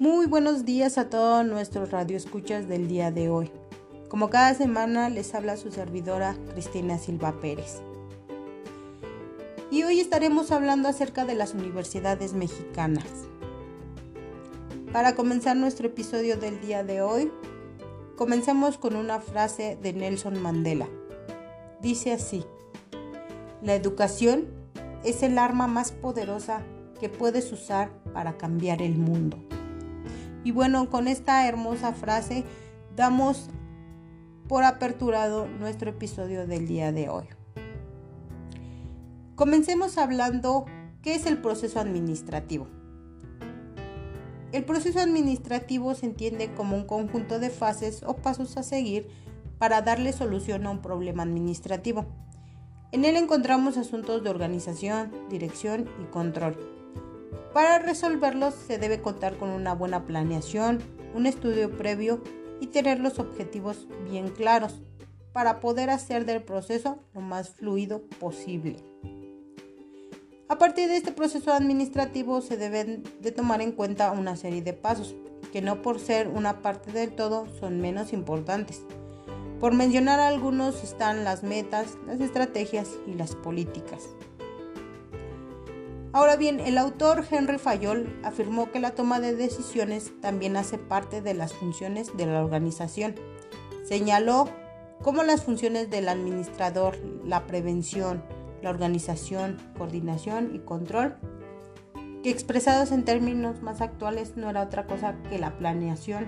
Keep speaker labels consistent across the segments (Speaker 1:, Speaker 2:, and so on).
Speaker 1: Muy buenos días a todos nuestros radioescuchas del día de hoy. Como cada semana les habla su servidora Cristina Silva Pérez. Y hoy estaremos hablando acerca de las universidades mexicanas. Para comenzar nuestro episodio del día de hoy, comencemos con una frase de Nelson Mandela. Dice así, la educación es el arma más poderosa que puedes usar para cambiar el mundo. Y bueno, con esta hermosa frase damos por aperturado nuestro episodio del día de hoy. Comencemos hablando qué es el proceso administrativo. El proceso administrativo se entiende como un conjunto de fases o pasos a seguir para darle solución a un problema administrativo. En él encontramos asuntos de organización, dirección y control para resolverlos se debe contar con una buena planeación, un estudio previo y tener los objetivos bien claros para poder hacer del proceso lo más fluido posible. A partir de este proceso administrativo se deben de tomar en cuenta una serie de pasos que no por ser una parte del todo son menos importantes. Por mencionar algunos están las metas, las estrategias y las políticas. Ahora bien, el autor Henry Fayol afirmó que la toma de decisiones también hace parte de las funciones de la organización. Señaló cómo las funciones del administrador, la prevención, la organización, coordinación y control, que expresados en términos más actuales no era otra cosa que la planeación,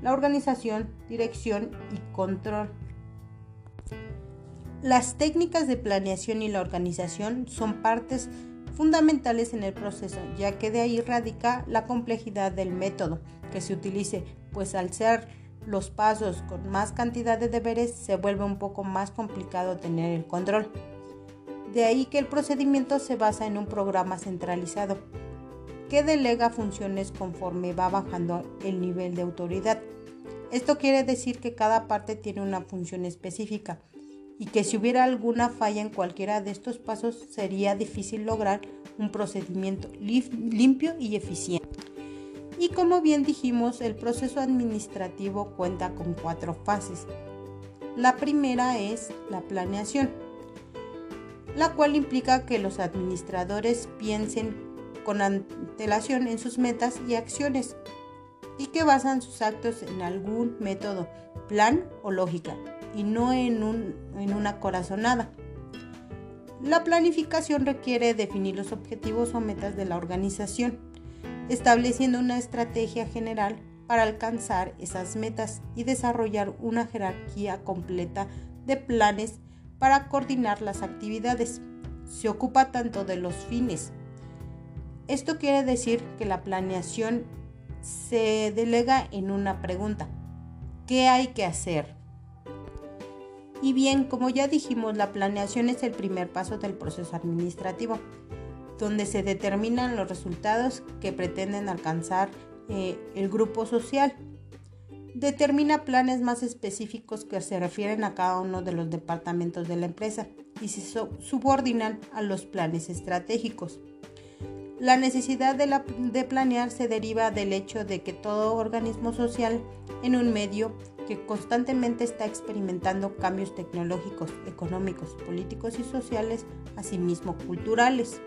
Speaker 1: la organización, dirección y control. Las técnicas de planeación y la organización son partes fundamentales en el proceso, ya que de ahí radica la complejidad del método que se utilice, pues al ser los pasos con más cantidad de deberes se vuelve un poco más complicado tener el control. De ahí que el procedimiento se basa en un programa centralizado que delega funciones conforme va bajando el nivel de autoridad. Esto quiere decir que cada parte tiene una función específica y que si hubiera alguna falla en cualquiera de estos pasos sería difícil lograr un procedimiento limpio y eficiente. Y como bien dijimos, el proceso administrativo cuenta con cuatro fases. La primera es la planeación, la cual implica que los administradores piensen con antelación en sus metas y acciones y que basan sus actos en algún método, plan o lógica y no en, un, en una corazonada. La planificación requiere definir los objetivos o metas de la organización, estableciendo una estrategia general para alcanzar esas metas y desarrollar una jerarquía completa de planes para coordinar las actividades. Se ocupa tanto de los fines. Esto quiere decir que la planeación se delega en una pregunta. ¿Qué hay que hacer? Y bien, como ya dijimos, la planeación es el primer paso del proceso administrativo, donde se determinan los resultados que pretenden alcanzar eh, el grupo social. Determina planes más específicos que se refieren a cada uno de los departamentos de la empresa y se subordinan a los planes estratégicos. La necesidad de, de, planear se deriva del hecho de que todo organismo social en un medio que constantemente está experimentando cambios tecnológicos, económicos, políticos y sociales, asimismo culturales.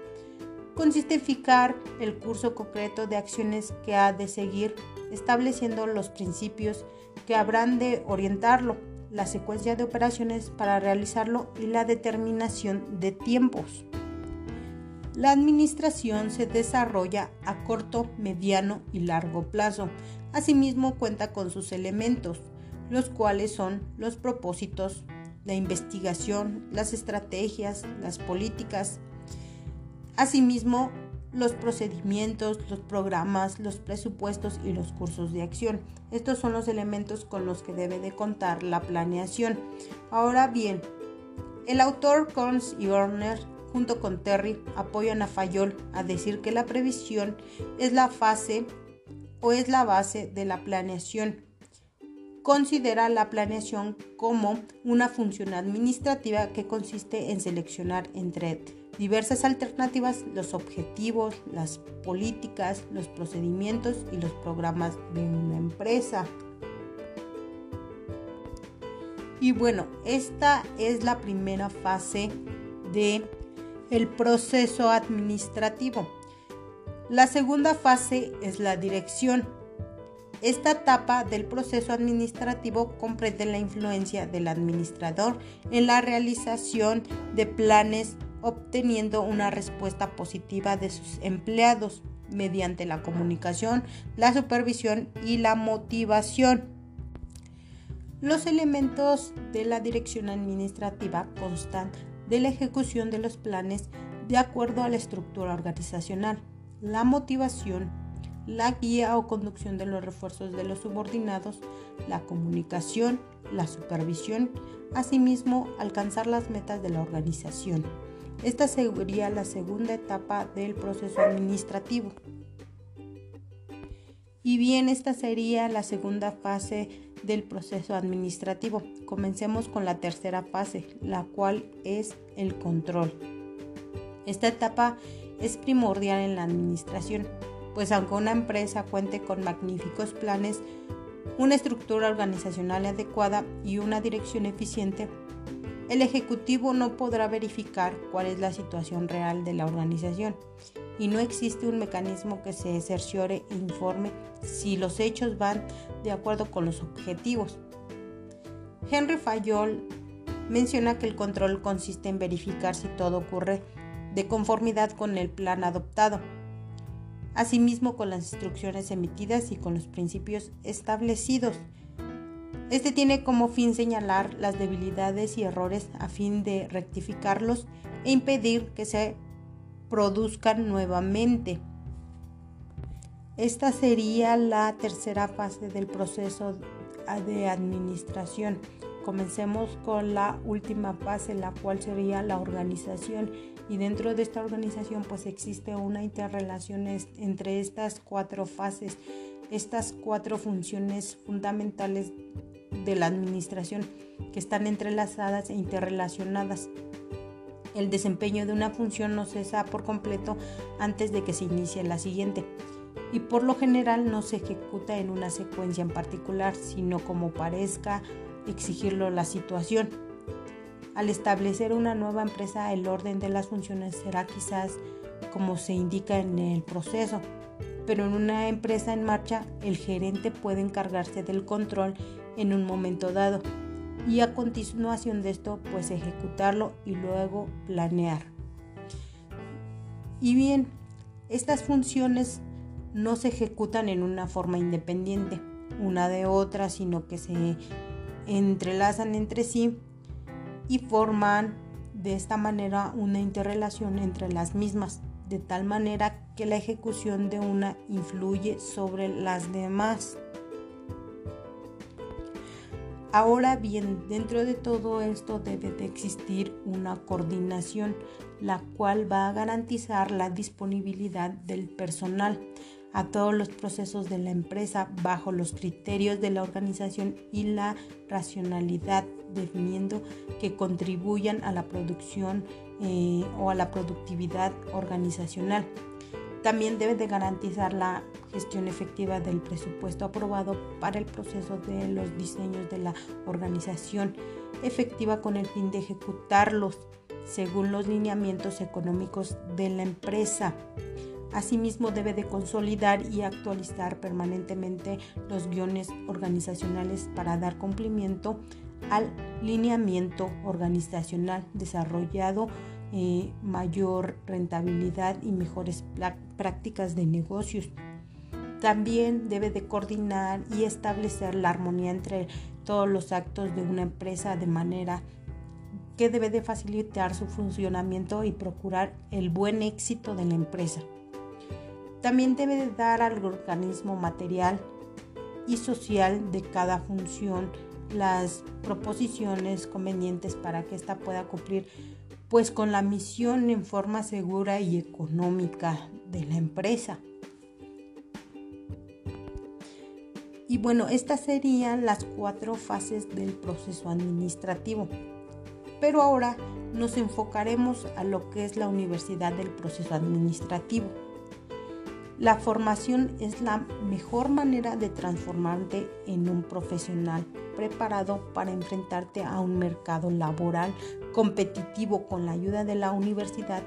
Speaker 1: Consiste en fijar el curso concreto de acciones que ha de seguir, estableciendo los principios que habrán de orientarlo, la secuencia de operaciones para realizarlo y la determinación de tiempos. La administración se desarrolla a corto, mediano y largo plazo. Asimismo cuenta con sus elementos, los cuales son los propósitos, la investigación, las estrategias, las políticas, asimismo los procedimientos, los programas, los presupuestos y los cursos de acción. Estos son los elementos con los que debe de contar la planeación. Ahora bien, el autor Cons y Horner junto con Terry apoyan a Fayol a decir que la previsión es la fase o es la base de la planeación considera la planeación como una función administrativa que consiste en seleccionar entre diversas alternativas los objetivos, las políticas, los procedimientos y los programas de una empresa. Y bueno, esta es la primera fase de el proceso administrativo. La segunda fase es la dirección. Esta etapa del proceso administrativo comprende la influencia del administrador en la realización de planes obteniendo una respuesta positiva de sus empleados mediante la comunicación, la supervisión y la motivación. Los elementos de la dirección administrativa constan de la ejecución de los planes de acuerdo a la estructura organizacional, la motivación, la guía o conducción de los refuerzos de los subordinados, la comunicación, la supervisión, asimismo alcanzar las metas de la organización. Esta sería la segunda etapa del proceso administrativo. Y bien, esta sería la segunda fase del proceso administrativo. Comencemos con la tercera fase, la cual es el control. Esta etapa es primordial en la administración, pues aunque una empresa cuente con magníficos planes, una estructura organizacional adecuada y una dirección eficiente, el Ejecutivo no podrá verificar cuál es la situación real de la organización y no existe un mecanismo que se cerciore e informe si los hechos van de acuerdo con los objetivos. Henry Fayol menciona que el control consiste en verificar si todo ocurre de conformidad con el plan adoptado, asimismo con las instrucciones emitidas y con los principios establecidos. Este tiene como fin señalar las debilidades y errores a fin de rectificarlos e impedir que se produzcan nuevamente. Esta sería la tercera fase del proceso de administración. Comencemos con la última fase, la cual sería la organización. Y dentro de esta organización pues existe una interrelación entre estas cuatro fases, estas cuatro funciones fundamentales de la administración que están entrelazadas e interrelacionadas. El desempeño de una función no cesa por completo antes de que se inicie la siguiente y por lo general no se ejecuta en una secuencia en particular, sino como parezca exigirlo la situación. Al establecer una nueva empresa, el orden de las funciones será quizás como se indica en el proceso, pero en una empresa en marcha, el gerente puede encargarse del control en un momento dado y a continuación de esto pues ejecutarlo y luego planear. Y bien, estas funciones no se ejecutan en una forma independiente una de otra, sino que se entrelazan entre sí y forman de esta manera una interrelación entre las mismas, de tal manera que la ejecución de una influye sobre las demás. Ahora bien, dentro de todo esto debe de existir una coordinación, la cual va a garantizar la disponibilidad del personal a todos los procesos de la empresa bajo los criterios de la organización y la racionalidad, definiendo que contribuyan a la producción eh, o a la productividad organizacional. También debe de garantizar la gestión efectiva del presupuesto aprobado para el proceso de los diseños de la organización efectiva con el fin de ejecutarlos según los lineamientos económicos de la empresa. Asimismo, debe de consolidar y actualizar permanentemente los guiones organizacionales para dar cumplimiento al lineamiento organizacional desarrollado, eh, mayor rentabilidad y mejores prácticas de negocios. También debe de coordinar y establecer la armonía entre todos los actos de una empresa de manera que debe de facilitar su funcionamiento y procurar el buen éxito de la empresa. También debe dar al organismo material y social de cada función las proposiciones convenientes para que ésta pueda cumplir pues con la misión en forma segura y económica de la empresa. Y bueno, estas serían las cuatro fases del proceso administrativo. Pero ahora nos enfocaremos a lo que es la universidad del proceso administrativo. La formación es la mejor manera de transformarte en un profesional preparado para enfrentarte a un mercado laboral competitivo con la ayuda de la universidad,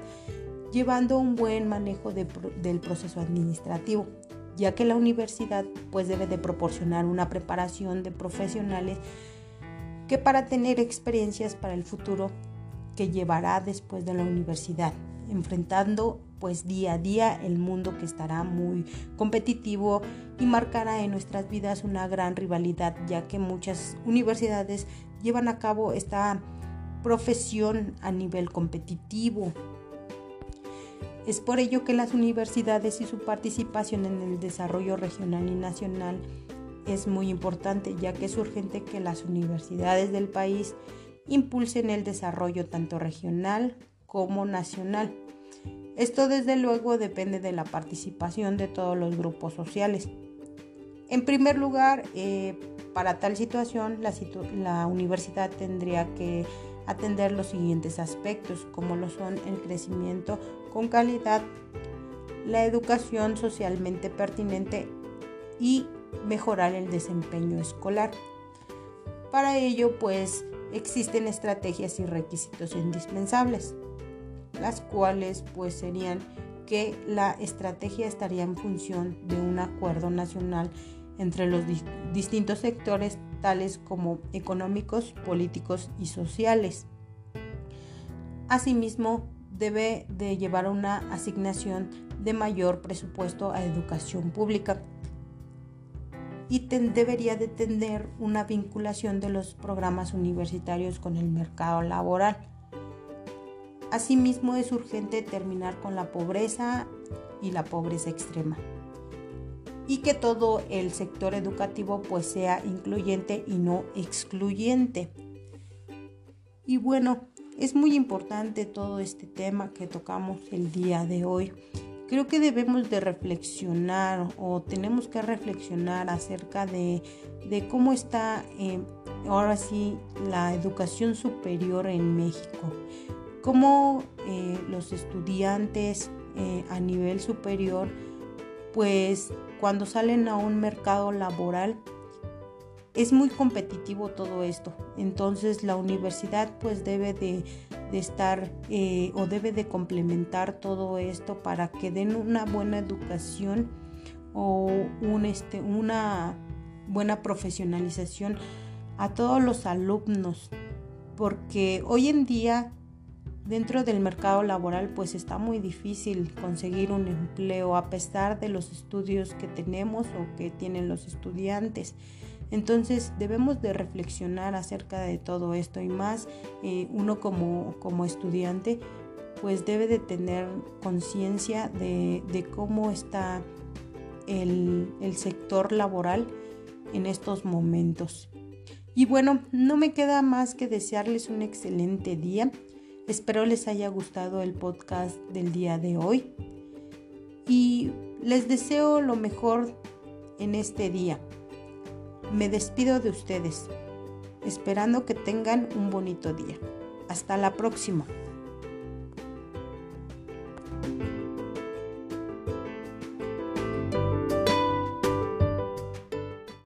Speaker 1: llevando un buen manejo del proceso administrativo, ya que la universidad pues debe de proporcionar una preparación de profesionales que para tener experiencias para el futuro que llevará después de la universidad, enfrentando pues día a día el mundo que estará muy competitivo y marcará en nuestras vidas una gran rivalidad, ya que muchas universidades llevan a cabo esta profesión a nivel competitivo. Es por ello que las universidades y su participación en el desarrollo regional y nacional es muy importante, ya que es urgente que las universidades del país impulsen el desarrollo tanto regional como nacional. Esto desde luego depende de la participación de todos los grupos sociales. En primer lugar, eh, para tal situación, la, la universidad tendría que atender los siguientes aspectos, como lo son el crecimiento con calidad, la educación socialmente pertinente y mejorar el desempeño escolar. Para ello, pues, existen estrategias y requisitos indispensables las cuales pues serían que la estrategia estaría en función de un acuerdo nacional entre los distintos sectores tales como económicos, políticos y sociales. Asimismo, debe de llevar una asignación de mayor presupuesto a educación pública y debería de tener una vinculación de los programas universitarios con el mercado laboral Asimismo, es urgente terminar con la pobreza y la pobreza extrema. Y que todo el sector educativo pues sea incluyente y no excluyente. Y bueno, es muy importante todo este tema que tocamos el día de hoy. Creo que debemos de reflexionar o tenemos que reflexionar acerca de, cómo está eh, ahora sí la educación superior en México cómo eh, los estudiantes eh, a nivel superior, pues cuando salen a un mercado laboral, es muy competitivo todo esto. Entonces la universidad pues debe de, estar eh, o debe de complementar todo esto para que den una buena educación o un, este, una buena profesionalización a todos los alumnos. Porque hoy en día Dentro del mercado laboral pues está muy difícil conseguir un empleo a pesar de los estudios que tenemos o que tienen los estudiantes. Entonces debemos de reflexionar acerca de todo esto y más eh, uno como, como estudiante pues debe de tener conciencia de, cómo está el, el sector laboral en estos momentos. Y bueno, no me queda más que desearles un excelente día. Espero les haya gustado el podcast del día de hoy y les deseo lo mejor en este día. Me despido de ustedes, esperando que tengan un bonito día. Hasta la próxima.